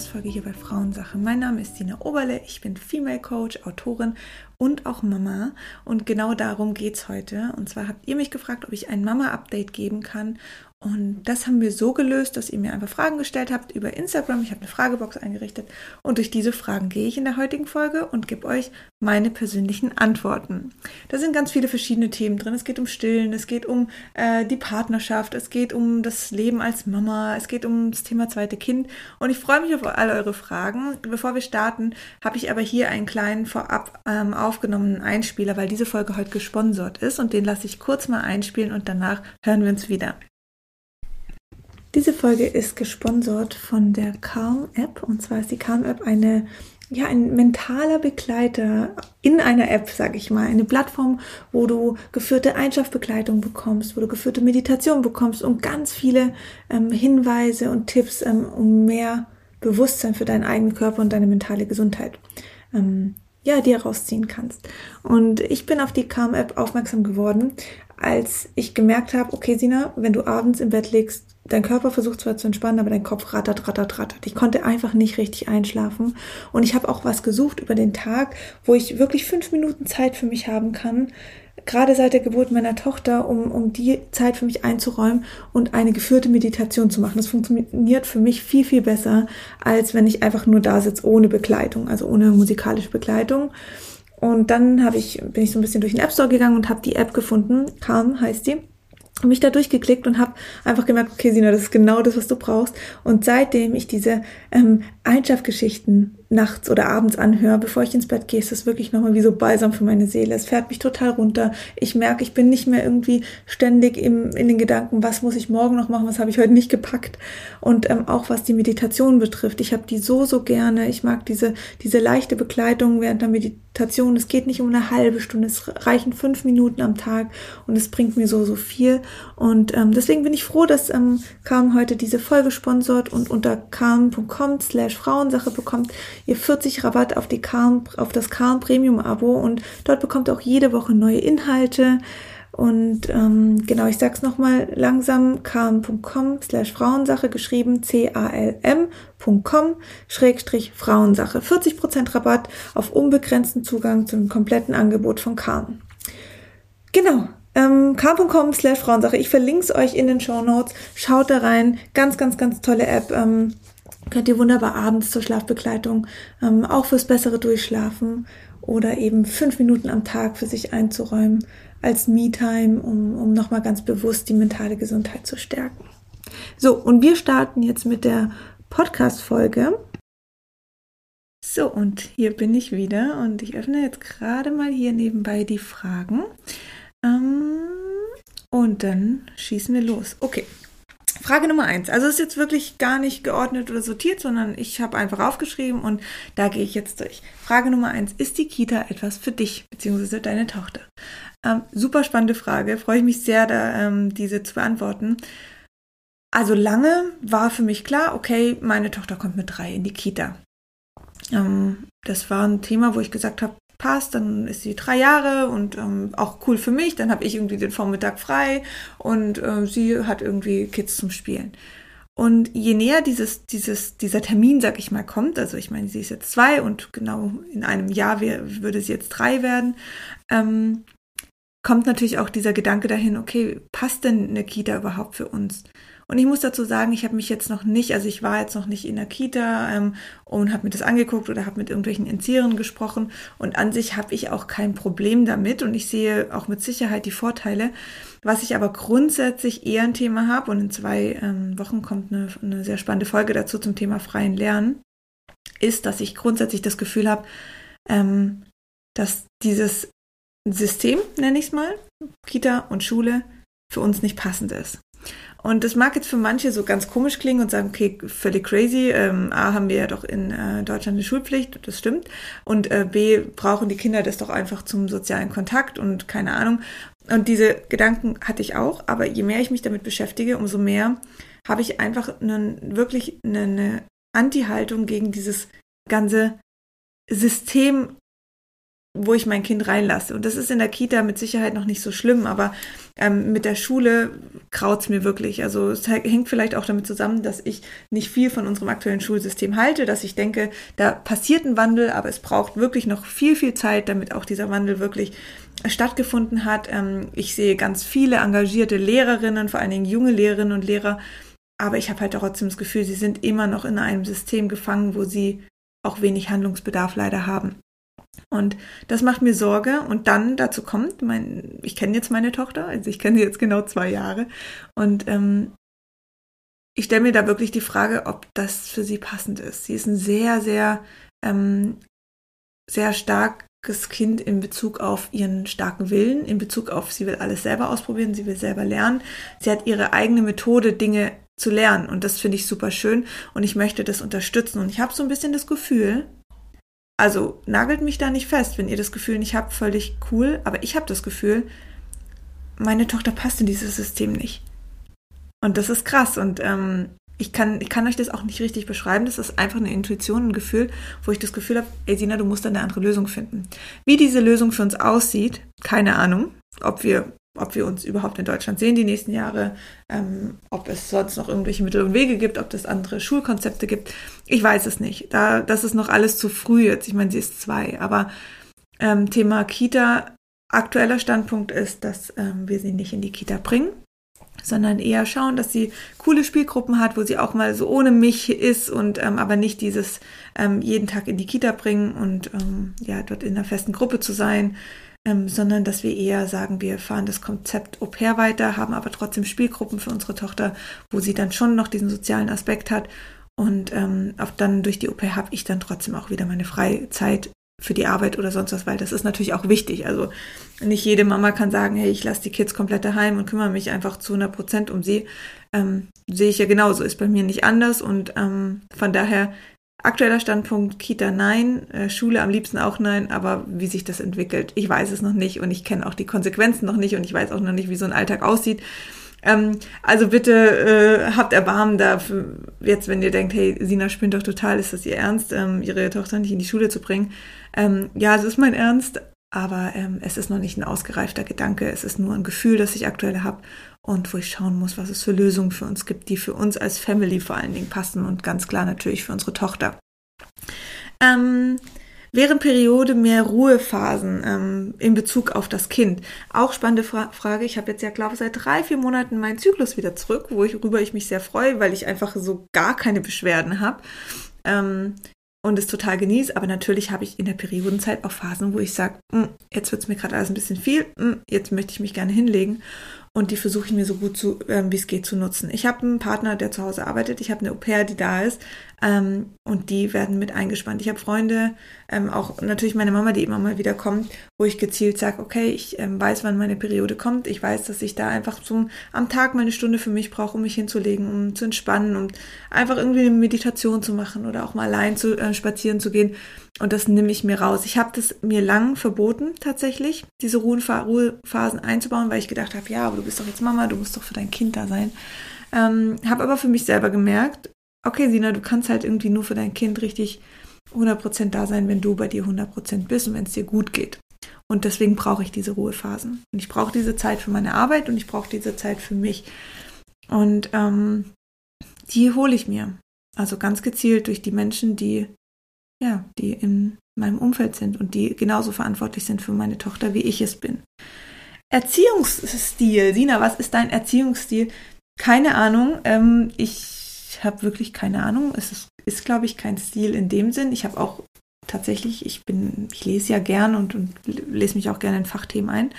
Podcast-Folge hier bei Frauensache. Mein Name ist Dina Oberle, ich bin Female Coach, Autorin und auch Mama. Und genau darum geht es heute. Und zwar habt ihr mich gefragt, ob ich ein Mama-Update geben kann. Und das haben wir so gelöst, dass ihr mir einfach Fragen gestellt habt über Instagram. Ich habe eine Fragebox eingerichtet und durch diese Fragen gehe ich in der heutigen Folge und gebe euch meine persönlichen Antworten. Da sind ganz viele verschiedene Themen drin. Es geht um Stillen, es geht um äh, die Partnerschaft, es geht um das Leben als Mama, es geht um das Thema zweite Kind. Und ich freue mich auf all eure Fragen. Bevor wir starten, habe ich aber hier einen kleinen vorab ähm, aufgenommenen Einspieler, weil diese Folge heute gesponsert ist und den lasse ich kurz mal einspielen und danach hören wir uns wieder. Diese Folge ist gesponsert von der Calm App und zwar ist die Calm App eine ja, ein mentaler Begleiter in einer App, sage ich mal, eine Plattform, wo du geführte Einschlafbegleitung bekommst, wo du geführte Meditation bekommst und ganz viele ähm, Hinweise und Tipps, ähm, um mehr Bewusstsein für deinen eigenen Körper und deine mentale Gesundheit ähm, ja, dir rausziehen kannst. Und ich bin auf die Calm App aufmerksam geworden, als ich gemerkt habe, okay, Sina, wenn du abends im Bett liegst, dein Körper versucht zwar zu entspannen, aber dein Kopf rattert, rattert, rattert. Ich konnte einfach nicht richtig einschlafen. Und ich habe auch was gesucht über den Tag, wo ich wirklich fünf Minuten Zeit für mich haben kann, gerade seit der Geburt meiner Tochter, um, um die Zeit für mich einzuräumen und eine geführte Meditation zu machen. Das funktioniert für mich viel, viel besser, als wenn ich einfach nur da sitze ohne Begleitung, also ohne musikalische Begleitung. Und dann habe ich, bin ich so ein bisschen durch den App Store gegangen und habe die App gefunden. Calm heißt die mich da durchgeklickt und habe einfach gemerkt, okay, Sina, das ist genau das, was du brauchst. Und seitdem ich diese ähm, Einschlafgeschichten nachts oder abends anhöre, bevor ich ins Bett gehe, ist das wirklich nochmal wie so Balsam für meine Seele. Es fährt mich total runter. Ich merke, ich bin nicht mehr irgendwie ständig im, in den Gedanken, was muss ich morgen noch machen, was habe ich heute nicht gepackt. Und ähm, auch was die Meditation betrifft, ich habe die so, so gerne. Ich mag diese, diese leichte Begleitung während der Meditation. Es geht nicht um eine halbe Stunde, es reichen fünf Minuten am Tag und es bringt mir so, so viel. Und ähm, deswegen bin ich froh, dass ähm, Calm heute diese Folge sponsort und unter calm.com slash Frauensache bekommt ihr 40 Rabatt auf, die Calm, auf das Calm Premium Abo und dort bekommt ihr auch jede Woche neue Inhalte. Und ähm, genau, ich sag's nochmal langsam, calm.com slash Frauensache, geschrieben c-a-l-m.com schrägstrich Frauensache. 40% Rabatt auf unbegrenzten Zugang zum kompletten Angebot von Calm. Genau, ähm, calm.com slash Frauensache. Ich verlinke es euch in den Show Notes. Schaut da rein. Ganz, ganz, ganz tolle App. Ähm, könnt ihr wunderbar abends zur Schlafbegleitung, ähm, auch fürs bessere Durchschlafen oder eben fünf Minuten am Tag für sich einzuräumen als Me-Time, um, um nochmal ganz bewusst die mentale Gesundheit zu stärken. So, und wir starten jetzt mit der Podcast-Folge. So, und hier bin ich wieder und ich öffne jetzt gerade mal hier nebenbei die Fragen. Ähm, und dann schießen wir los. Okay, Frage Nummer eins. Also ist jetzt wirklich gar nicht geordnet oder sortiert, sondern ich habe einfach aufgeschrieben und da gehe ich jetzt durch. Frage Nummer eins. Ist die Kita etwas für dich bzw. deine Tochter? Ähm, super spannende Frage. Freue ich mich sehr, da ähm, diese zu beantworten. Also lange war für mich klar, okay, meine Tochter kommt mit drei in die Kita. Ähm, das war ein Thema, wo ich gesagt habe, passt, dann ist sie drei Jahre und ähm, auch cool für mich, dann habe ich irgendwie den Vormittag frei und äh, sie hat irgendwie Kids zum Spielen. Und je näher dieses, dieses, dieser Termin, sag ich mal, kommt, also ich meine, sie ist jetzt zwei und genau in einem Jahr wär, würde sie jetzt drei werden, ähm, kommt natürlich auch dieser Gedanke dahin, okay, passt denn eine Kita überhaupt für uns? Und ich muss dazu sagen, ich habe mich jetzt noch nicht, also ich war jetzt noch nicht in der Kita ähm, und habe mir das angeguckt oder habe mit irgendwelchen Entzieherinnen gesprochen. Und an sich habe ich auch kein Problem damit und ich sehe auch mit Sicherheit die Vorteile. Was ich aber grundsätzlich eher ein Thema habe und in zwei ähm, Wochen kommt eine, eine sehr spannende Folge dazu zum Thema freien Lernen, ist, dass ich grundsätzlich das Gefühl habe, ähm, dass dieses System, nenne ich es mal, Kita und Schule, für uns nicht passend ist. Und das mag jetzt für manche so ganz komisch klingen und sagen, okay, völlig crazy. Ähm, A, haben wir ja doch in äh, Deutschland eine Schulpflicht, das stimmt. Und äh, B, brauchen die Kinder das doch einfach zum sozialen Kontakt und keine Ahnung. Und diese Gedanken hatte ich auch, aber je mehr ich mich damit beschäftige, umso mehr habe ich einfach einen, wirklich eine, eine Anti-Haltung gegen dieses ganze System wo ich mein Kind reinlasse. Und das ist in der Kita mit Sicherheit noch nicht so schlimm, aber ähm, mit der Schule kraut's mir wirklich. Also es hängt vielleicht auch damit zusammen, dass ich nicht viel von unserem aktuellen Schulsystem halte, dass ich denke, da passiert ein Wandel, aber es braucht wirklich noch viel, viel Zeit, damit auch dieser Wandel wirklich stattgefunden hat. Ähm, ich sehe ganz viele engagierte Lehrerinnen, vor allen Dingen junge Lehrerinnen und Lehrer, aber ich habe halt trotzdem das Gefühl, sie sind immer noch in einem System gefangen, wo sie auch wenig Handlungsbedarf leider haben. Und das macht mir Sorge. Und dann dazu kommt, mein, ich kenne jetzt meine Tochter, also ich kenne sie jetzt genau zwei Jahre. Und ähm, ich stelle mir da wirklich die Frage, ob das für sie passend ist. Sie ist ein sehr, sehr, ähm, sehr starkes Kind in Bezug auf ihren starken Willen, in Bezug auf, sie will alles selber ausprobieren, sie will selber lernen. Sie hat ihre eigene Methode, Dinge zu lernen. Und das finde ich super schön. Und ich möchte das unterstützen. Und ich habe so ein bisschen das Gefühl, also nagelt mich da nicht fest, wenn ihr das Gefühl nicht habt, völlig cool. Aber ich habe das Gefühl, meine Tochter passt in dieses System nicht. Und das ist krass. Und ähm, ich, kann, ich kann euch das auch nicht richtig beschreiben. Das ist einfach eine Intuition, ein Gefühl, wo ich das Gefühl habe, ey Sina, du musst eine andere Lösung finden. Wie diese Lösung für uns aussieht, keine Ahnung. Ob wir ob wir uns überhaupt in Deutschland sehen die nächsten Jahre, ähm, ob es sonst noch irgendwelche Mittel und Wege gibt, ob es andere Schulkonzepte gibt. Ich weiß es nicht. Da, das ist noch alles zu früh jetzt. Ich meine, sie ist zwei. Aber ähm, Thema Kita, aktueller Standpunkt ist, dass ähm, wir sie nicht in die Kita bringen, sondern eher schauen, dass sie coole Spielgruppen hat, wo sie auch mal so ohne mich ist und ähm, aber nicht dieses ähm, jeden Tag in die Kita bringen und ähm, ja dort in einer festen Gruppe zu sein ähm, sondern dass wir eher sagen, wir fahren das Konzept Au pair weiter, haben aber trotzdem Spielgruppen für unsere Tochter, wo sie dann schon noch diesen sozialen Aspekt hat. Und ähm, auch dann durch die Au pair habe ich dann trotzdem auch wieder meine Freizeit für die Arbeit oder sonst was, weil das ist natürlich auch wichtig. Also nicht jede Mama kann sagen, hey, ich lasse die Kids komplett daheim und kümmere mich einfach zu 100 Prozent um sie. Ähm, sehe ich ja genauso, ist bei mir nicht anders und ähm, von daher Aktueller Standpunkt Kita nein, äh, Schule am liebsten auch nein, aber wie sich das entwickelt, ich weiß es noch nicht und ich kenne auch die Konsequenzen noch nicht und ich weiß auch noch nicht, wie so ein Alltag aussieht. Ähm, also bitte äh, habt Erbarmen dafür, jetzt wenn ihr denkt, hey, Sina spinnt doch total, ist das ihr Ernst, ähm, ihre Tochter nicht in die Schule zu bringen? Ähm, ja, es ist mein Ernst, aber ähm, es ist noch nicht ein ausgereifter Gedanke, es ist nur ein Gefühl, das ich aktuell habe und wo ich schauen muss, was es für Lösungen für uns gibt, die für uns als Family vor allen Dingen passen und ganz klar natürlich für unsere Tochter. Ähm, während Periode mehr Ruhephasen ähm, in Bezug auf das Kind? Auch spannende Fra Frage. Ich habe jetzt ja, glaube ich, seit drei, vier Monaten meinen Zyklus wieder zurück, worüber ich mich sehr freue, weil ich einfach so gar keine Beschwerden habe. Ähm, und es total genieße, aber natürlich habe ich in der Periodenzeit auch Phasen, wo ich sage, hm, jetzt wird es mir gerade alles ein bisschen viel, hm, jetzt möchte ich mich gerne hinlegen und die versuche ich mir so gut zu, ähm, wie es geht zu nutzen. Ich habe einen Partner, der zu Hause arbeitet, ich habe eine Au pair, die da ist ähm, und die werden mit eingespannt. Ich habe Freunde, ähm, auch natürlich meine Mama, die immer mal wieder kommt, wo ich gezielt sage, okay, ich ähm, weiß, wann meine Periode kommt. Ich weiß, dass ich da einfach zum, am Tag mal eine Stunde für mich brauche, um mich hinzulegen, um zu entspannen, um einfach irgendwie eine Meditation zu machen oder auch mal allein zu äh, spazieren zu gehen. Und das nehme ich mir raus. Ich habe das mir lang verboten, tatsächlich, diese Ruhephasen einzubauen, weil ich gedacht habe, ja, aber du bist doch jetzt Mama, du musst doch für dein Kind da sein. Ähm, habe aber für mich selber gemerkt, okay, Sina, du kannst halt irgendwie nur für dein Kind richtig 100% da sein, wenn du bei dir 100% bist und wenn es dir gut geht. Und deswegen brauche ich diese Ruhephasen. Und ich brauche diese Zeit für meine Arbeit und ich brauche diese Zeit für mich. Und ähm, die hole ich mir. Also ganz gezielt durch die Menschen, die, ja, die in meinem Umfeld sind und die genauso verantwortlich sind für meine Tochter, wie ich es bin. Erziehungsstil. Sina, was ist dein Erziehungsstil? Keine Ahnung. Ähm, ich habe wirklich keine Ahnung. Es ist, ist glaube ich, kein Stil in dem Sinn. Ich habe auch tatsächlich, ich bin, ich lese ja gern und, und lese mich auch gerne in Fachthemen ein.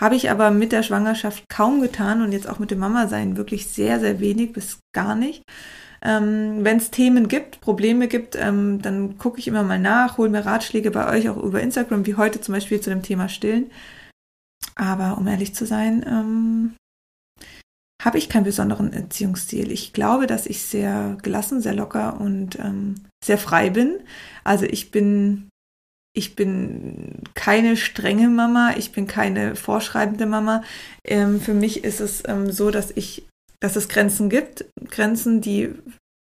Habe ich aber mit der Schwangerschaft kaum getan und jetzt auch mit dem Mama-Sein wirklich sehr, sehr wenig bis gar nicht. Ähm, Wenn es Themen gibt, Probleme gibt, ähm, dann gucke ich immer mal nach, hole mir Ratschläge bei euch auch über Instagram, wie heute zum Beispiel zu dem Thema Stillen. Aber um ehrlich zu sein, ähm, habe ich keinen besonderen Erziehungsstil. Ich glaube, dass ich sehr gelassen, sehr locker und ähm, sehr frei bin. Also ich bin, ich bin keine strenge Mama, ich bin keine vorschreibende Mama. Ähm, für mich ist es ähm, so, dass ich, dass es Grenzen gibt, Grenzen, die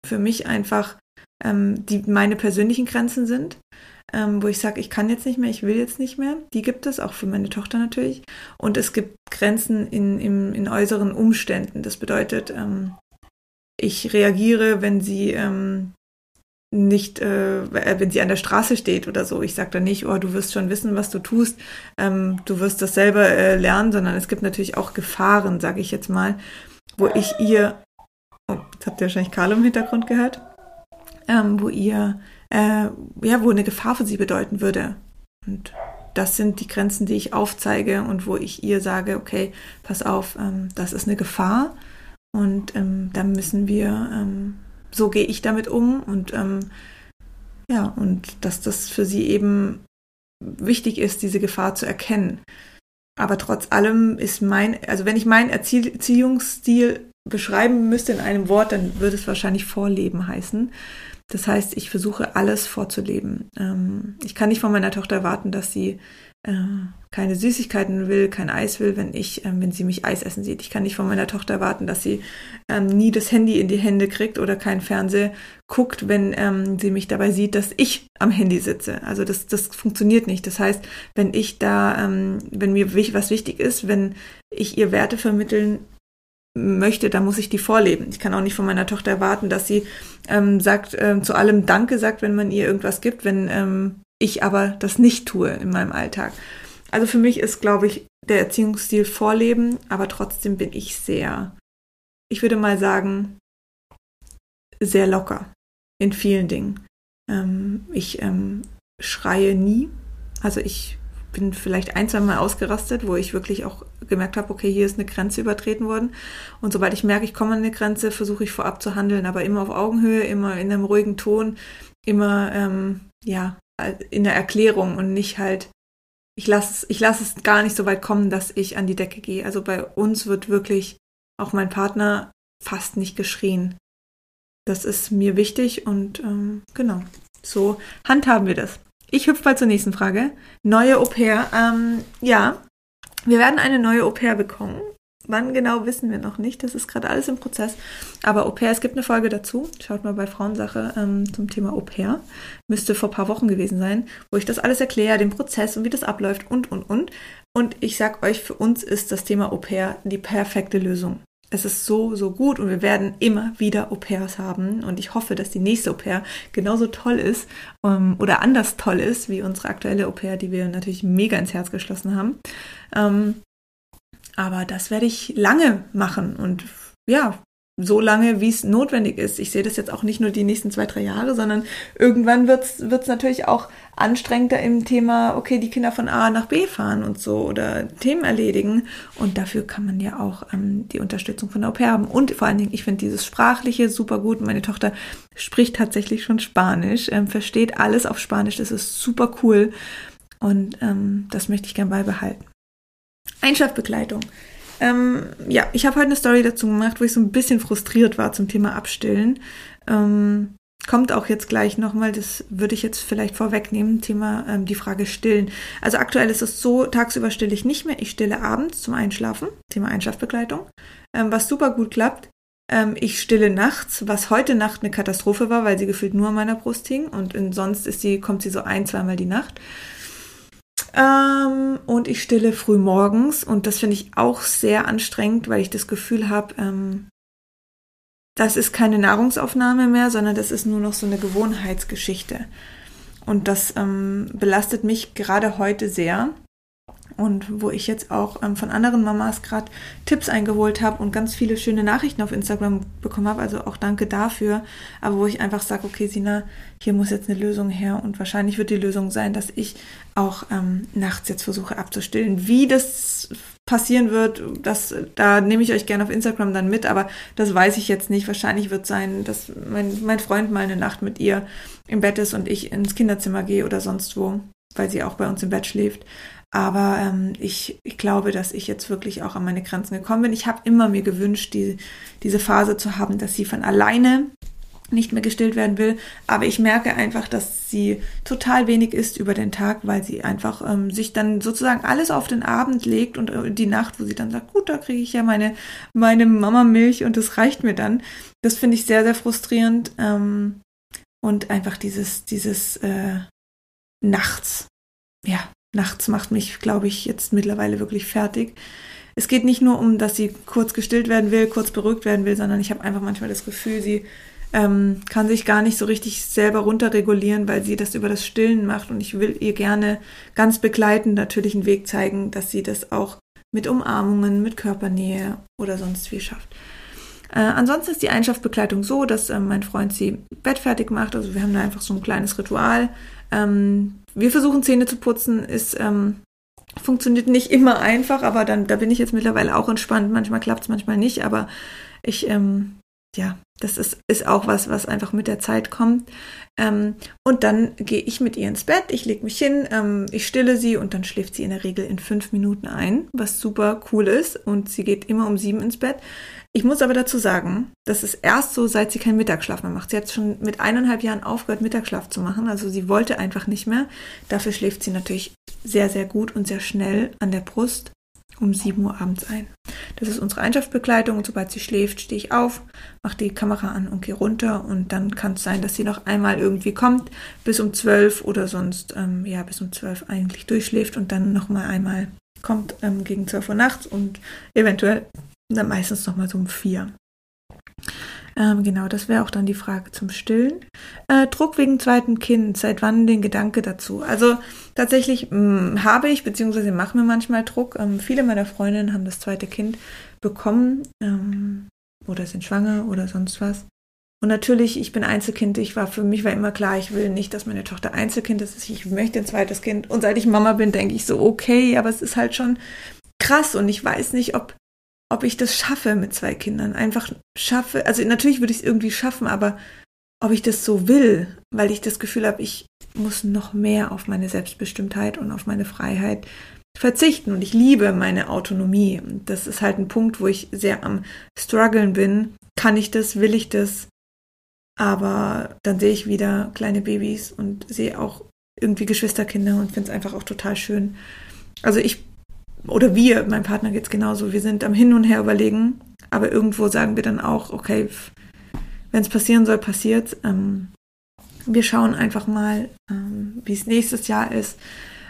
für mich einfach ähm, die meine persönlichen Grenzen sind, ähm, wo ich sage, ich kann jetzt nicht mehr, ich will jetzt nicht mehr. Die gibt es, auch für meine Tochter natürlich. Und es gibt Grenzen in, in, in äußeren Umständen. Das bedeutet, ähm, ich reagiere, wenn sie ähm, nicht, äh, wenn sie an der Straße steht oder so. Ich sage da nicht, oh, du wirst schon wissen, was du tust, ähm, du wirst das selber äh, lernen, sondern es gibt natürlich auch Gefahren, sage ich jetzt mal, wo ich ihr, oh, jetzt habt ihr wahrscheinlich Karl im Hintergrund gehört, ähm, wo ihr, äh, ja, wo eine Gefahr für sie bedeuten würde. Und das sind die Grenzen, die ich aufzeige und wo ich ihr sage, okay, pass auf, ähm, das ist eine Gefahr und ähm, da müssen wir ähm, so gehe ich damit um und ähm, ja, und dass das für sie eben wichtig ist, diese Gefahr zu erkennen. Aber trotz allem ist mein, also wenn ich meinen Erziehungsstil beschreiben müsste in einem Wort, dann würde es wahrscheinlich Vorleben heißen. Das heißt, ich versuche alles vorzuleben. Ähm, ich kann nicht von meiner Tochter erwarten, dass sie äh, keine Süßigkeiten will, kein Eis will, wenn ich, ähm, wenn sie mich Eis essen sieht. Ich kann nicht von meiner Tochter erwarten, dass sie ähm, nie das Handy in die Hände kriegt oder kein Fernseh guckt, wenn ähm, sie mich dabei sieht, dass ich am Handy sitze. Also das, das funktioniert nicht. Das heißt, wenn ich da, ähm, wenn mir was wichtig ist, wenn ich ihr Werte vermitteln möchte, dann muss ich die vorleben. Ich kann auch nicht von meiner Tochter erwarten, dass sie ähm, sagt, ähm, zu allem Danke sagt, wenn man ihr irgendwas gibt, wenn ähm, ich aber das nicht tue in meinem Alltag. Also für mich ist, glaube ich, der Erziehungsstil Vorleben, aber trotzdem bin ich sehr, ich würde mal sagen, sehr locker in vielen Dingen. Ähm, ich ähm, schreie nie. Also ich bin vielleicht ein, zwei Mal ausgerastet, wo ich wirklich auch gemerkt habe, okay, hier ist eine Grenze übertreten worden. Und sobald ich merke, ich komme an eine Grenze, versuche ich vorab zu handeln, aber immer auf Augenhöhe, immer in einem ruhigen Ton, immer ähm, ja in der Erklärung und nicht halt, ich lasse es, ich lasse es gar nicht so weit kommen, dass ich an die Decke gehe. Also bei uns wird wirklich auch mein Partner fast nicht geschrien. Das ist mir wichtig und ähm, genau, so handhaben wir das. Ich hüpfe mal zur nächsten Frage. Neue Au pair. Ähm, ja, wir werden eine neue Au pair bekommen. Wann genau wissen wir noch nicht. Das ist gerade alles im Prozess. Aber Au pair, es gibt eine Folge dazu. Schaut mal bei Frauensache ähm, zum Thema Au pair. Müsste vor ein paar Wochen gewesen sein, wo ich das alles erkläre, den Prozess und wie das abläuft und, und, und. Und ich sag euch, für uns ist das Thema Au pair die perfekte Lösung. Es ist so, so gut und wir werden immer wieder Au pairs haben. Und ich hoffe, dass die nächste Au pair genauso toll ist ähm, oder anders toll ist wie unsere aktuelle Au pair, die wir natürlich mega ins Herz geschlossen haben. Ähm, aber das werde ich lange machen und ja, so lange, wie es notwendig ist. Ich sehe das jetzt auch nicht nur die nächsten zwei, drei Jahre, sondern irgendwann wird es natürlich auch anstrengender im Thema, okay, die Kinder von A nach B fahren und so oder Themen erledigen. Und dafür kann man ja auch ähm, die Unterstützung von der Au pair haben. Und vor allen Dingen, ich finde dieses Sprachliche super gut. Meine Tochter spricht tatsächlich schon Spanisch, ähm, versteht alles auf Spanisch. Das ist super cool. Und ähm, das möchte ich gern beibehalten. Einschlafbegleitung. Ähm, ja, ich habe heute eine Story dazu gemacht, wo ich so ein bisschen frustriert war zum Thema Abstillen. Ähm, kommt auch jetzt gleich nochmal, das würde ich jetzt vielleicht vorwegnehmen, Thema ähm, die Frage Stillen. Also aktuell ist es so, tagsüber stille ich nicht mehr, ich stille abends zum Einschlafen, Thema Einschlafbegleitung, ähm, was super gut klappt. Ähm, ich stille nachts, was heute Nacht eine Katastrophe war, weil sie gefühlt nur an meiner Brust hing und sonst ist sie, kommt sie so ein, zweimal die Nacht. Ähm, und ich stille früh morgens und das finde ich auch sehr anstrengend, weil ich das Gefühl habe, ähm, das ist keine Nahrungsaufnahme mehr, sondern das ist nur noch so eine Gewohnheitsgeschichte. Und das ähm, belastet mich gerade heute sehr und wo ich jetzt auch ähm, von anderen Mamas gerade Tipps eingeholt habe und ganz viele schöne Nachrichten auf Instagram bekommen habe. Also auch danke dafür. Aber wo ich einfach sage, okay, Sina, hier muss jetzt eine Lösung her und wahrscheinlich wird die Lösung sein, dass ich auch ähm, nachts jetzt versuche abzustillen. Wie das passieren wird, das, da nehme ich euch gerne auf Instagram dann mit, aber das weiß ich jetzt nicht. Wahrscheinlich wird sein, dass mein, mein Freund mal eine Nacht mit ihr im Bett ist und ich ins Kinderzimmer gehe oder sonst wo, weil sie auch bei uns im Bett schläft. Aber ähm, ich, ich glaube, dass ich jetzt wirklich auch an meine Grenzen gekommen bin. Ich habe immer mir gewünscht, die, diese Phase zu haben, dass sie von alleine nicht mehr gestillt werden will. Aber ich merke einfach, dass sie total wenig isst über den Tag, weil sie einfach ähm, sich dann sozusagen alles auf den Abend legt und äh, die Nacht, wo sie dann sagt, gut, da kriege ich ja meine, meine Mama Milch und das reicht mir dann. Das finde ich sehr, sehr frustrierend. Ähm, und einfach dieses, dieses äh, nachts. Ja, nachts macht mich, glaube ich, jetzt mittlerweile wirklich fertig. Es geht nicht nur um, dass sie kurz gestillt werden will, kurz beruhigt werden will, sondern ich habe einfach manchmal das Gefühl, sie ähm, kann sich gar nicht so richtig selber runterregulieren, weil sie das über das Stillen macht und ich will ihr gerne ganz begleitend natürlich einen Weg zeigen, dass sie das auch mit Umarmungen, mit Körpernähe oder sonst wie schafft. Äh, ansonsten ist die Einschlafbegleitung so, dass äh, mein Freund sie bettfertig macht. Also wir haben da einfach so ein kleines Ritual. Ähm, wir versuchen Zähne zu putzen, ist ähm, funktioniert nicht immer einfach, aber dann da bin ich jetzt mittlerweile auch entspannt. Manchmal klappt es, manchmal nicht, aber ich ähm, ja, das ist, ist auch was, was einfach mit der Zeit kommt. Ähm, und dann gehe ich mit ihr ins Bett, ich lege mich hin, ähm, ich stille sie und dann schläft sie in der Regel in fünf Minuten ein, was super cool ist. Und sie geht immer um sieben ins Bett. Ich muss aber dazu sagen, das ist erst so, seit sie keinen Mittagsschlaf mehr macht. Sie hat schon mit eineinhalb Jahren aufgehört, Mittagsschlaf zu machen. Also sie wollte einfach nicht mehr. Dafür schläft sie natürlich sehr, sehr gut und sehr schnell an der Brust um 7 Uhr abends ein. Das ist unsere Einschlafbegleitung und sobald sie schläft, stehe ich auf, mache die Kamera an und gehe runter und dann kann es sein, dass sie noch einmal irgendwie kommt, bis um 12 oder sonst, ähm, ja, bis um 12 eigentlich durchschläft und dann nochmal einmal kommt ähm, gegen 12 Uhr nachts und eventuell dann meistens nochmal so um 4. Ähm, genau, das wäre auch dann die Frage zum Stillen. Äh, Druck wegen zweiten Kind, seit wann den Gedanke dazu? Also tatsächlich mh, mm, habe ich, beziehungsweise mache mir manchmal Druck. Ähm, viele meiner Freundinnen haben das zweite Kind bekommen ähm, oder sind schwanger oder sonst was. Und natürlich, ich bin Einzelkind. Ich war für mich war immer klar, ich will nicht, dass meine Tochter Einzelkind ist. Ich möchte ein zweites Kind. Und seit ich Mama bin, denke ich so, okay, aber es ist halt schon krass und ich weiß nicht, ob ob ich das schaffe mit zwei Kindern. Einfach schaffe, also natürlich würde ich es irgendwie schaffen, aber ob ich das so will, weil ich das Gefühl habe, ich muss noch mehr auf meine Selbstbestimmtheit und auf meine Freiheit verzichten. Und ich liebe meine Autonomie. Das ist halt ein Punkt, wo ich sehr am struggeln bin. Kann ich das? Will ich das? Aber dann sehe ich wieder kleine Babys und sehe auch irgendwie Geschwisterkinder und finde es einfach auch total schön. Also ich oder wir, mein Partner geht es genauso, wir sind am Hin und Her überlegen, aber irgendwo sagen wir dann auch, okay, wenn es passieren soll, passiert. Ähm, wir schauen einfach mal, ähm, wie es nächstes Jahr ist.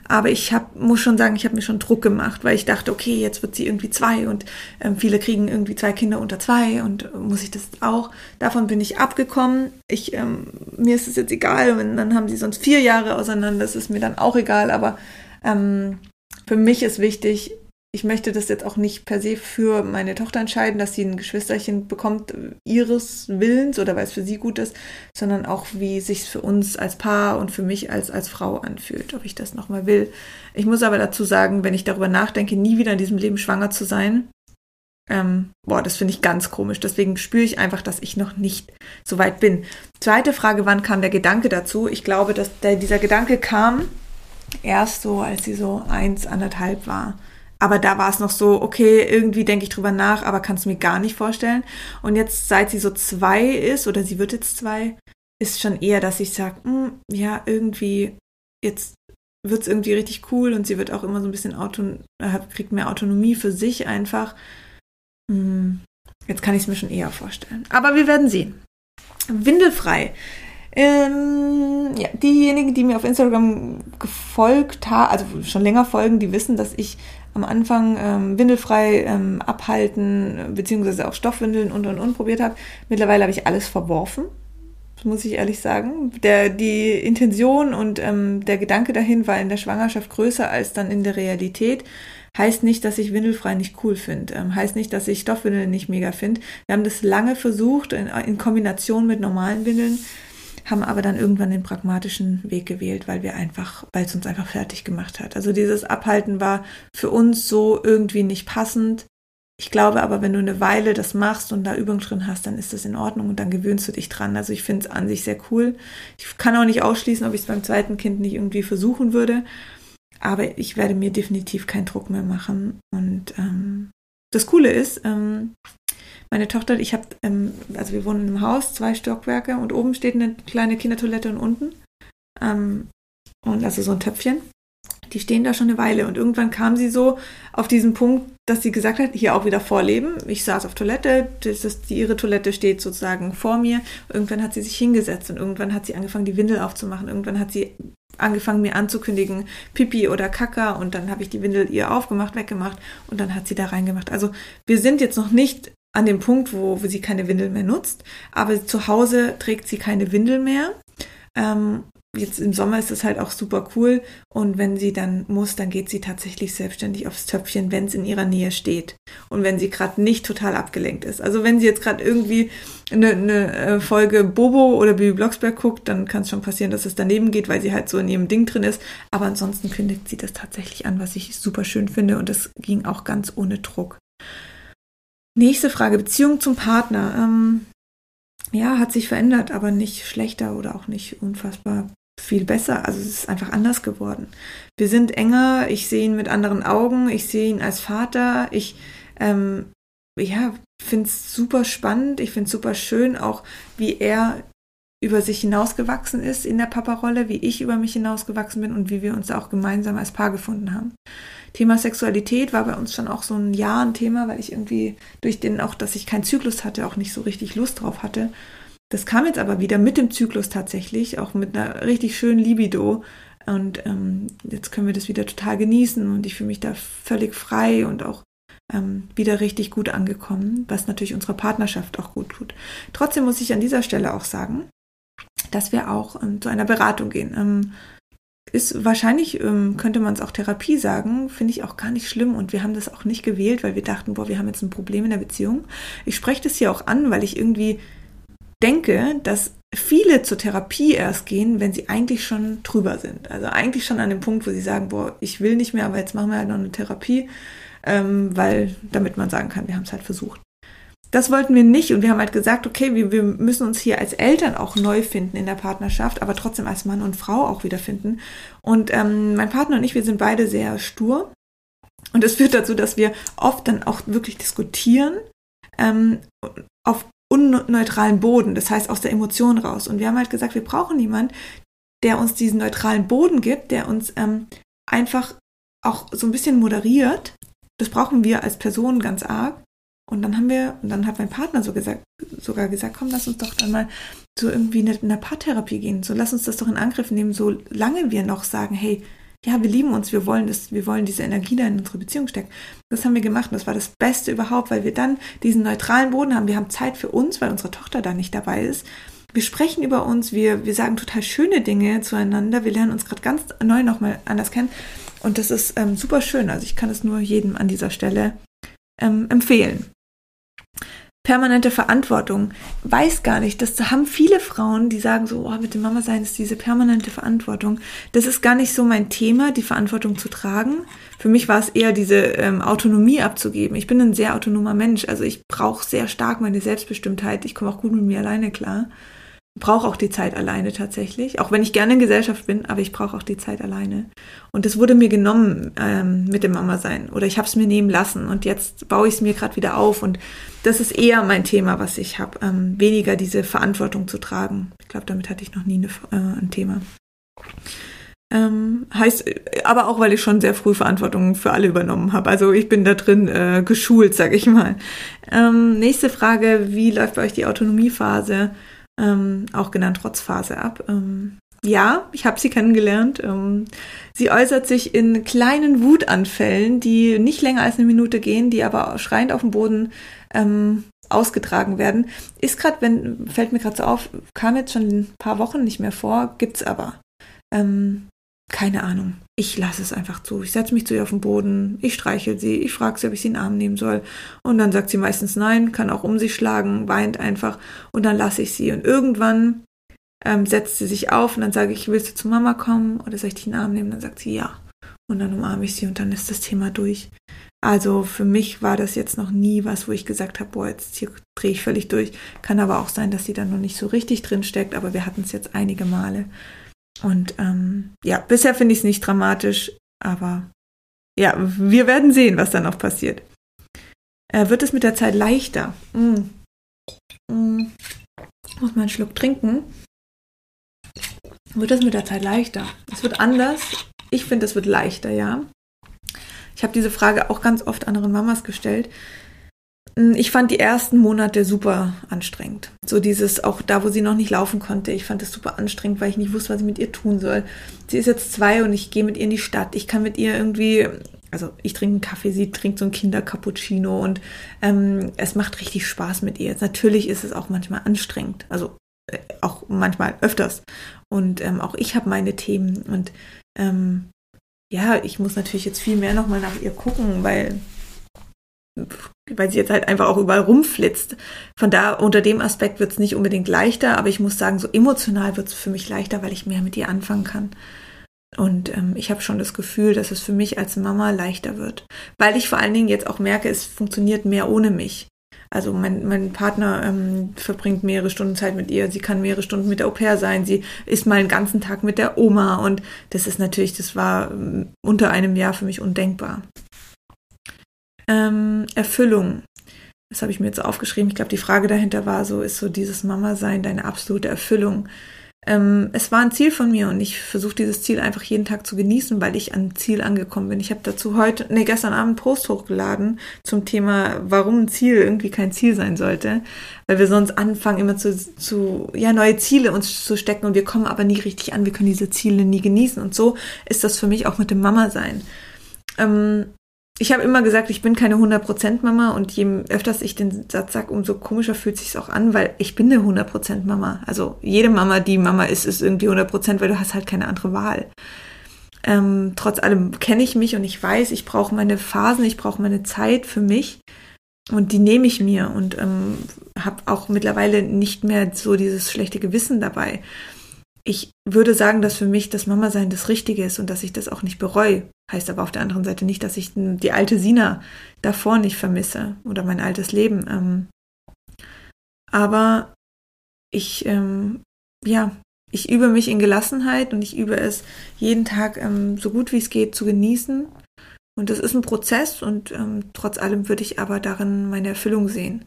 Aber ich hab, muss schon sagen, ich habe mir schon Druck gemacht, weil ich dachte, okay, jetzt wird sie irgendwie zwei und ähm, viele kriegen irgendwie zwei Kinder unter zwei und äh, muss ich das auch. Davon bin ich abgekommen. Ich, ähm, mir ist es jetzt egal, wenn, dann haben sie sonst vier Jahre auseinander, das ist mir dann auch egal, aber ähm, für mich ist wichtig, ich möchte das jetzt auch nicht per se für meine Tochter entscheiden, dass sie ein Geschwisterchen bekommt ihres Willens oder weil es für sie gut ist, sondern auch wie sich für uns als Paar und für mich als als Frau anfühlt, ob ich das nochmal will. Ich muss aber dazu sagen, wenn ich darüber nachdenke, nie wieder in diesem Leben schwanger zu sein, ähm, boah, das finde ich ganz komisch. Deswegen spüre ich einfach, dass ich noch nicht so weit bin. Zweite Frage, wann kam der Gedanke dazu? Ich glaube, dass der, dieser Gedanke kam, erst so, als sie so eins, anderthalb war. Aber da war es noch so, okay, irgendwie denke ich drüber nach, aber kannst du mir gar nicht vorstellen. Und jetzt, seit sie so zwei ist, oder sie wird jetzt zwei, ist schon eher, dass ich sage, hm, ja, irgendwie, jetzt wird es irgendwie richtig cool und sie wird auch immer so ein bisschen auton äh, kriegt mehr Autonomie für sich einfach. Hm, jetzt kann ich es mir schon eher vorstellen. Aber wir werden sehen. Windelfrei ähm, ja, diejenigen, die mir auf Instagram gefolgt haben, also schon länger folgen, die wissen, dass ich am Anfang ähm, windelfrei ähm, abhalten, beziehungsweise auch Stoffwindeln und und und probiert habe. Mittlerweile habe ich alles verworfen. Das muss ich ehrlich sagen. Der, die Intention und ähm, der Gedanke dahin war in der Schwangerschaft größer als dann in der Realität. Heißt nicht, dass ich windelfrei nicht cool finde. Ähm, heißt nicht, dass ich Stoffwindeln nicht mega finde. Wir haben das lange versucht in, in Kombination mit normalen Windeln haben aber dann irgendwann den pragmatischen Weg gewählt, weil wir einfach, weil es uns einfach fertig gemacht hat. Also dieses Abhalten war für uns so irgendwie nicht passend. Ich glaube aber, wenn du eine Weile das machst und da Übung drin hast, dann ist das in Ordnung und dann gewöhnst du dich dran. Also ich finde es an sich sehr cool. Ich kann auch nicht ausschließen, ob ich es beim zweiten Kind nicht irgendwie versuchen würde. Aber ich werde mir definitiv keinen Druck mehr machen. Und ähm, das Coole ist, ähm, meine Tochter, ich habe, ähm, also wir wohnen im Haus, zwei Stockwerke und oben steht eine kleine Kindertoilette und unten. Ähm, und also so ein Töpfchen. Die stehen da schon eine Weile und irgendwann kam sie so auf diesen Punkt, dass sie gesagt hat, hier auch wieder vorleben. Ich saß auf Toilette, das ist, ihre Toilette steht sozusagen vor mir. Irgendwann hat sie sich hingesetzt und irgendwann hat sie angefangen, die Windel aufzumachen. Irgendwann hat sie angefangen, mir anzukündigen, Pipi oder Kaka und dann habe ich die Windel ihr aufgemacht, weggemacht und dann hat sie da reingemacht. Also wir sind jetzt noch nicht an dem Punkt, wo, sie keine Windel mehr nutzt, aber zu Hause trägt sie keine Windel mehr. Ähm, jetzt im Sommer ist es halt auch super cool und wenn sie dann muss, dann geht sie tatsächlich selbstständig aufs Töpfchen, wenn es in ihrer Nähe steht und wenn sie gerade nicht total abgelenkt ist. Also wenn sie jetzt gerade irgendwie eine, eine äh, Folge Bobo oder Bibi Blocksberg guckt, dann kann es schon passieren, dass es daneben geht, weil sie halt so in ihrem Ding drin ist. Aber ansonsten kündigt sie das tatsächlich an, was ich super schön finde und das ging auch ganz ohne Druck. Nächste Frage, Beziehung zum Partner. Ähm, ja, hat sich verändert, aber nicht schlechter oder auch nicht unfassbar viel besser. Also es ist einfach anders geworden. Wir sind enger, ich sehe ihn mit anderen Augen, ich sehe ihn als Vater, ich ähm, ja, finde es super spannend, ich finde es super schön, auch wie er über sich hinausgewachsen ist in der Papa-Rolle, wie ich über mich hinausgewachsen bin und wie wir uns auch gemeinsam als Paar gefunden haben. Thema Sexualität war bei uns schon auch so ein Jahr ein Thema, weil ich irgendwie durch den auch, dass ich keinen Zyklus hatte, auch nicht so richtig Lust drauf hatte. Das kam jetzt aber wieder mit dem Zyklus tatsächlich, auch mit einer richtig schönen Libido. Und ähm, jetzt können wir das wieder total genießen und ich fühle mich da völlig frei und auch ähm, wieder richtig gut angekommen, was natürlich unserer Partnerschaft auch gut tut. Trotzdem muss ich an dieser Stelle auch sagen, dass wir auch ähm, zu einer Beratung gehen. Ähm, ist wahrscheinlich, ähm, könnte man es auch Therapie sagen, finde ich auch gar nicht schlimm und wir haben das auch nicht gewählt, weil wir dachten, boah, wir haben jetzt ein Problem in der Beziehung. Ich spreche das hier auch an, weil ich irgendwie denke, dass viele zur Therapie erst gehen, wenn sie eigentlich schon drüber sind. Also eigentlich schon an dem Punkt, wo sie sagen, boah, ich will nicht mehr, aber jetzt machen wir halt noch eine Therapie, ähm, weil damit man sagen kann, wir haben es halt versucht. Das wollten wir nicht und wir haben halt gesagt, okay, wir, wir müssen uns hier als Eltern auch neu finden in der Partnerschaft, aber trotzdem als Mann und Frau auch wiederfinden. Und ähm, mein Partner und ich, wir sind beide sehr stur. Und das führt dazu, dass wir oft dann auch wirklich diskutieren ähm, auf unneutralen Boden, das heißt aus der Emotion raus. Und wir haben halt gesagt, wir brauchen jemand, der uns diesen neutralen Boden gibt, der uns ähm, einfach auch so ein bisschen moderiert. Das brauchen wir als Person ganz arg. Und dann haben wir, und dann hat mein Partner so gesagt, sogar gesagt, komm, lass uns doch dann mal so irgendwie in eine Paartherapie gehen. So lass uns das doch in Angriff nehmen, solange wir noch sagen, hey, ja, wir lieben uns, wir wollen das, wir wollen diese Energie da in unsere Beziehung stecken. Das haben wir gemacht und das war das Beste überhaupt, weil wir dann diesen neutralen Boden haben. Wir haben Zeit für uns, weil unsere Tochter da nicht dabei ist. Wir sprechen über uns, wir, wir sagen total schöne Dinge zueinander. Wir lernen uns gerade ganz neu nochmal anders kennen. Und das ist ähm, super schön. Also ich kann es nur jedem an dieser Stelle ähm, empfehlen permanente Verantwortung. Weiß gar nicht, das haben viele Frauen, die sagen so, oh, mit dem Mama sein ist diese permanente Verantwortung. Das ist gar nicht so mein Thema, die Verantwortung zu tragen. Für mich war es eher diese ähm, Autonomie abzugeben. Ich bin ein sehr autonomer Mensch, also ich brauche sehr stark meine Selbstbestimmtheit. Ich komme auch gut mit mir alleine klar brauche auch die Zeit alleine tatsächlich, auch wenn ich gerne in Gesellschaft bin, aber ich brauche auch die Zeit alleine. Und das wurde mir genommen ähm, mit dem Mama sein oder ich habe es mir nehmen lassen und jetzt baue ich es mir gerade wieder auf und das ist eher mein Thema, was ich habe, ähm, weniger diese Verantwortung zu tragen. Ich glaube, damit hatte ich noch nie eine, äh, ein Thema. Ähm, heißt, aber auch, weil ich schon sehr früh Verantwortung für alle übernommen habe. Also ich bin da drin äh, geschult, sag ich mal. Ähm, nächste Frage, wie läuft bei euch die Autonomiephase? Ähm, auch genannt Trotzphase ab. Ähm, ja, ich habe sie kennengelernt. Ähm, sie äußert sich in kleinen Wutanfällen, die nicht länger als eine Minute gehen, die aber schreiend auf dem Boden ähm, ausgetragen werden. Ist gerade, wenn fällt mir gerade so auf, kam jetzt schon ein paar Wochen nicht mehr vor, gibt's aber. Ähm, keine Ahnung. Ich lasse es einfach zu. Ich setze mich zu ihr auf den Boden, ich streichel sie, ich frage sie, ob ich sie in den Arm nehmen soll. Und dann sagt sie meistens nein, kann auch um sich schlagen, weint einfach und dann lasse ich sie. Und irgendwann ähm, setzt sie sich auf und dann sage ich, willst du zu Mama kommen oder soll ich dich in den Arm nehmen? Dann sagt sie ja. Und dann umarme ich sie und dann ist das Thema durch. Also für mich war das jetzt noch nie was, wo ich gesagt habe, boah, jetzt hier drehe ich völlig durch. Kann aber auch sein, dass sie dann noch nicht so richtig drin steckt, aber wir hatten es jetzt einige Male. Und ähm, ja, bisher finde ich es nicht dramatisch, aber ja, wir werden sehen, was dann noch passiert. Äh, wird es mit der Zeit leichter? Mm. Mm. Muss man einen Schluck trinken? Wird es mit der Zeit leichter? Es wird anders. ich finde, es wird leichter, ja. Ich habe diese Frage auch ganz oft anderen Mamas gestellt. Hm, ich fand die ersten Monate super anstrengend. So dieses, auch da, wo sie noch nicht laufen konnte, ich fand es super anstrengend, weil ich nicht wusste, was ich mit ihr tun soll. Sie ist jetzt zwei und ich gehe mit ihr in die Stadt. Ich kann mit ihr irgendwie, also ich trinke einen Kaffee, sie trinkt so einen Kindercappuccino und ähm, es macht richtig Spaß mit ihr. Natürlich ist es auch manchmal anstrengend, also äh, auch manchmal öfters. Und ähm, auch ich habe meine Themen und ähm, ja, ich muss natürlich jetzt viel mehr nochmal nach ihr gucken, weil weil sie jetzt halt einfach auch überall rumflitzt. Von da, unter dem Aspekt wird es nicht unbedingt leichter, aber ich muss sagen, so emotional wird es für mich leichter, weil ich mehr mit ihr anfangen kann. Und ähm, ich habe schon das Gefühl, dass es für mich als Mama leichter wird. Weil ich vor allen Dingen jetzt auch merke, es funktioniert mehr ohne mich. Also mein, mein Partner ähm, verbringt mehrere Stunden Zeit mit ihr, sie kann mehrere Stunden mit der Au pair sein, sie ist mal einen ganzen Tag mit der Oma und das ist natürlich, das war ähm, unter einem Jahr für mich undenkbar. Ähm, Erfüllung. Das habe ich mir jetzt aufgeschrieben. Ich glaube, die Frage dahinter war so, ist so dieses Mama-Sein deine absolute Erfüllung? Ähm, es war ein Ziel von mir und ich versuche dieses Ziel einfach jeden Tag zu genießen, weil ich am Ziel angekommen bin. Ich habe dazu heute, nee, gestern Abend Post hochgeladen zum Thema, warum ein Ziel irgendwie kein Ziel sein sollte. Weil wir sonst anfangen, immer zu, zu ja, neue Ziele uns zu stecken und wir kommen aber nie richtig an. Wir können diese Ziele nie genießen. Und so ist das für mich auch mit dem Mama-Sein. Ähm, ich habe immer gesagt, ich bin keine 100% Mama und je öfters ich den Satz sage, umso komischer fühlt sich's auch an, weil ich bin eine 100% Mama. Also jede Mama, die Mama ist, ist irgendwie 100%, weil du hast halt keine andere Wahl. Ähm, trotz allem kenne ich mich und ich weiß, ich brauche meine Phasen, ich brauche meine Zeit für mich und die nehme ich mir und ähm, habe auch mittlerweile nicht mehr so dieses schlechte Gewissen dabei ich würde sagen, dass für mich das Mama-Sein das Richtige ist und dass ich das auch nicht bereue. Heißt aber auf der anderen Seite nicht, dass ich die alte Sina davor nicht vermisse oder mein altes Leben. Ähm, aber ich, ähm, ja, ich übe mich in Gelassenheit und ich übe es jeden Tag ähm, so gut wie es geht zu genießen. Und das ist ein Prozess und trotz allem würde ich aber darin meine Erfüllung sehen.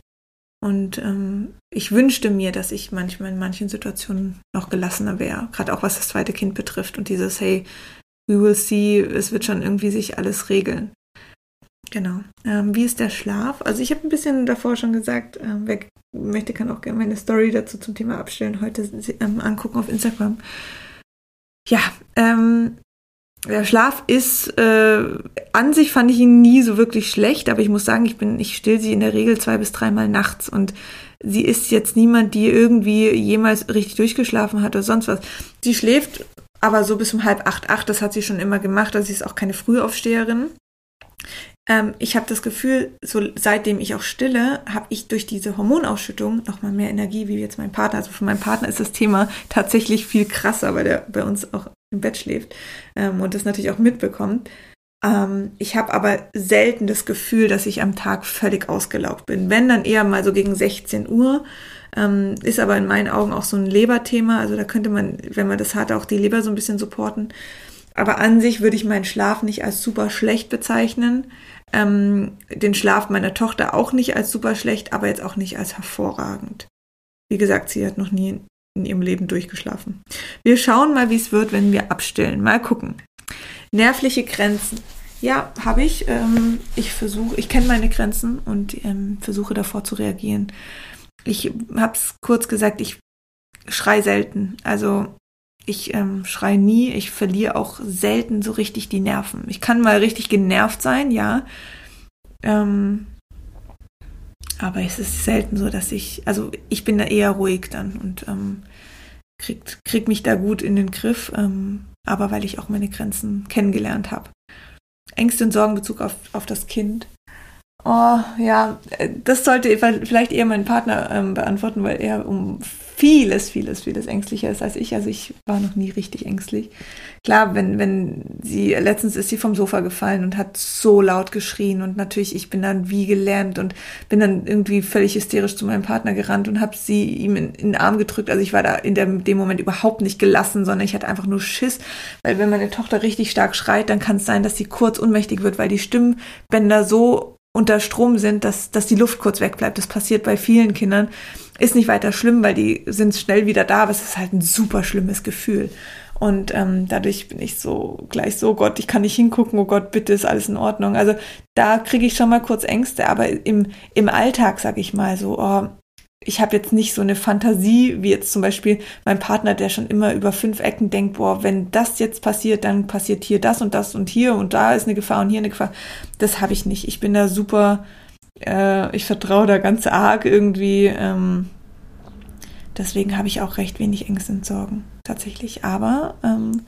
Und ähm, ich wünschte mir, dass ich manchmal in manchen Situationen noch gelassener wäre, gerade auch was das zweite Kind betrifft und dieses, hey, we will see, es wird schon irgendwie sich alles regeln. Genau. Ähm, wie ist der Schlaf? Also ich habe ein bisschen davor schon gesagt, ähm, wer möchte, kann auch gerne meine Story dazu zum Thema Abstellen heute ähm, angucken auf Instagram. Ja, ähm, der Schlaf ist, äh, an sich fand ich ihn nie so wirklich schlecht, aber ich muss sagen, ich bin, ich still sie in der Regel zwei bis dreimal nachts und sie ist jetzt niemand, die irgendwie jemals richtig durchgeschlafen hat oder sonst was. Sie schläft aber so bis um halb acht, acht, das hat sie schon immer gemacht, also sie ist auch keine Frühaufsteherin. Ähm, ich habe das Gefühl, so seitdem ich auch stille, habe ich durch diese Hormonausschüttung noch mal mehr Energie wie jetzt mein Partner. Also für meinen Partner ist das Thema tatsächlich viel krasser, weil der bei uns auch im Bett schläft ähm, und das natürlich auch mitbekommt. Ähm, ich habe aber selten das Gefühl, dass ich am Tag völlig ausgelaugt bin. Wenn, dann eher mal so gegen 16 Uhr. Ähm, ist aber in meinen Augen auch so ein Leberthema. Also da könnte man, wenn man das hat, auch die Leber so ein bisschen supporten. Aber an sich würde ich meinen Schlaf nicht als super schlecht bezeichnen. Ähm, den Schlaf meiner Tochter auch nicht als super schlecht, aber jetzt auch nicht als hervorragend. Wie gesagt, sie hat noch nie in ihrem Leben durchgeschlafen. Wir schauen mal, wie es wird, wenn wir abstillen. Mal gucken. Nervliche Grenzen. Ja, habe ich. Ähm, ich versuche, ich kenne meine Grenzen und ähm, versuche davor zu reagieren. Ich habe es kurz gesagt, ich schrei selten. Also ich ähm, schreie nie, ich verliere auch selten so richtig die Nerven. Ich kann mal richtig genervt sein, ja. Ähm, aber es ist selten so, dass ich, also ich bin da eher ruhig dann und ähm, krieg, krieg mich da gut in den Griff, ähm, aber weil ich auch meine Grenzen kennengelernt habe. Ängste und Sorgen in Bezug auf, auf das Kind. Oh, ja, äh, das sollte vielleicht eher mein Partner ähm, beantworten, weil er um vieles, vieles, vieles ängstlicher ist als ich. Also ich war noch nie richtig ängstlich. Klar, wenn, wenn sie, letztens ist sie vom Sofa gefallen und hat so laut geschrien und natürlich, ich bin dann wie gelernt und bin dann irgendwie völlig hysterisch zu meinem Partner gerannt und habe sie ihm in, in, den Arm gedrückt. Also ich war da in der, dem Moment überhaupt nicht gelassen, sondern ich hatte einfach nur Schiss, weil wenn meine Tochter richtig stark schreit, dann kann es sein, dass sie kurz ohnmächtig wird, weil die Stimmbänder so unter Strom sind, dass, dass die Luft kurz wegbleibt. Das passiert bei vielen Kindern. Ist nicht weiter schlimm, weil die sind schnell wieder da, aber es ist halt ein super schlimmes Gefühl. Und ähm, dadurch bin ich so gleich so, Gott, ich kann nicht hingucken, oh Gott, bitte ist alles in Ordnung. Also da kriege ich schon mal kurz Ängste, aber im, im Alltag, sag ich mal, so, oh, ich habe jetzt nicht so eine Fantasie, wie jetzt zum Beispiel mein Partner, der schon immer über fünf Ecken denkt, boah, wenn das jetzt passiert, dann passiert hier das und das und hier und da ist eine Gefahr und hier eine Gefahr. Das habe ich nicht. Ich bin da super, äh, ich vertraue da ganz arg irgendwie. Ähm, deswegen habe ich auch recht wenig Ängste und Sorgen tatsächlich. Aber ähm,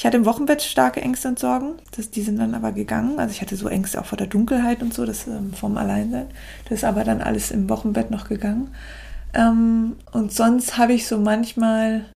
ich hatte im Wochenbett starke Ängste und Sorgen. Das, die sind dann aber gegangen. Also ich hatte so Ängste auch vor der Dunkelheit und so, das ähm, vom Alleinsein. Das ist aber dann alles im Wochenbett noch gegangen. Ähm, und sonst habe ich so manchmal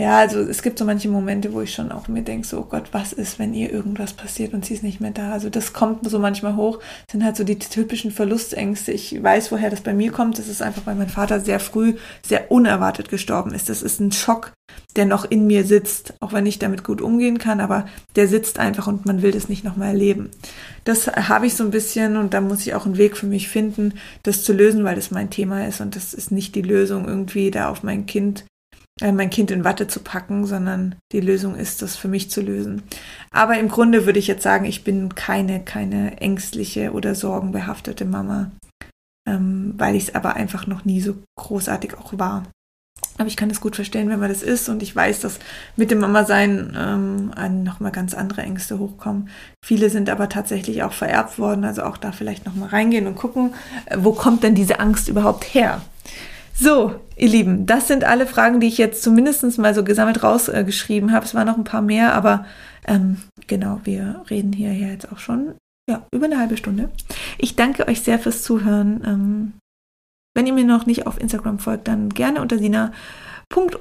ja, also es gibt so manche Momente, wo ich schon auch mir denke, so oh Gott, was ist, wenn ihr irgendwas passiert und sie ist nicht mehr da? Also das kommt so manchmal hoch, das sind halt so die typischen Verlustängste. Ich weiß, woher das bei mir kommt. Das ist einfach, weil mein Vater sehr früh, sehr unerwartet gestorben ist. Das ist ein Schock, der noch in mir sitzt, auch wenn ich damit gut umgehen kann, aber der sitzt einfach und man will das nicht nochmal erleben. Das habe ich so ein bisschen und da muss ich auch einen Weg für mich finden, das zu lösen, weil das mein Thema ist und das ist nicht die Lösung, irgendwie da auf mein Kind mein Kind in Watte zu packen, sondern die Lösung ist, das für mich zu lösen. Aber im Grunde würde ich jetzt sagen, ich bin keine, keine ängstliche oder sorgenbehaftete Mama, ähm, weil ich es aber einfach noch nie so großartig auch war. Aber ich kann es gut verstehen, wenn man das ist und ich weiß, dass mit dem Mama-Sein ähm, nochmal ganz andere Ängste hochkommen. Viele sind aber tatsächlich auch vererbt worden, also auch da vielleicht nochmal reingehen und gucken, äh, wo kommt denn diese Angst überhaupt her? So, ihr Lieben, das sind alle Fragen, die ich jetzt zumindest mal so gesammelt rausgeschrieben äh, habe. Es waren noch ein paar mehr, aber ähm, genau, wir reden hier ja jetzt auch schon ja, über eine halbe Stunde. Ich danke euch sehr fürs Zuhören. Ähm, wenn ihr mir noch nicht auf Instagram folgt, dann gerne unter Sina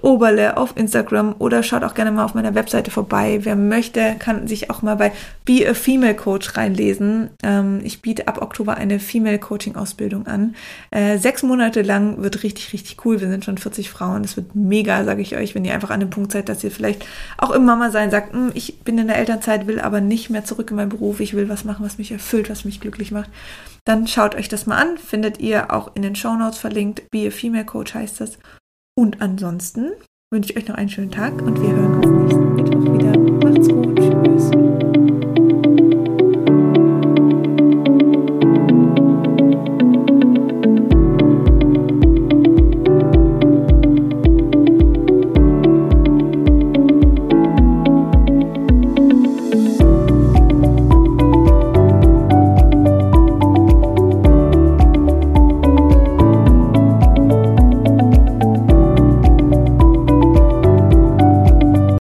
Oberle auf Instagram oder schaut auch gerne mal auf meiner Webseite vorbei. Wer möchte, kann sich auch mal bei Be a Female Coach reinlesen. Ähm, ich biete ab Oktober eine Female Coaching Ausbildung an. Äh, sechs Monate lang wird richtig, richtig cool. Wir sind schon 40 Frauen. Das wird mega, sage ich euch, wenn ihr einfach an dem Punkt seid, dass ihr vielleicht auch im Mama sein sagt, hm, ich bin in der Elternzeit, will aber nicht mehr zurück in meinen Beruf. Ich will was machen, was mich erfüllt, was mich glücklich macht. Dann schaut euch das mal an. Findet ihr auch in den Show Notes verlinkt. Be a Female Coach heißt das. Und ansonsten wünsche ich euch noch einen schönen Tag und wir hören uns nächsten Mittwoch wieder. Macht's gut. Tschüss.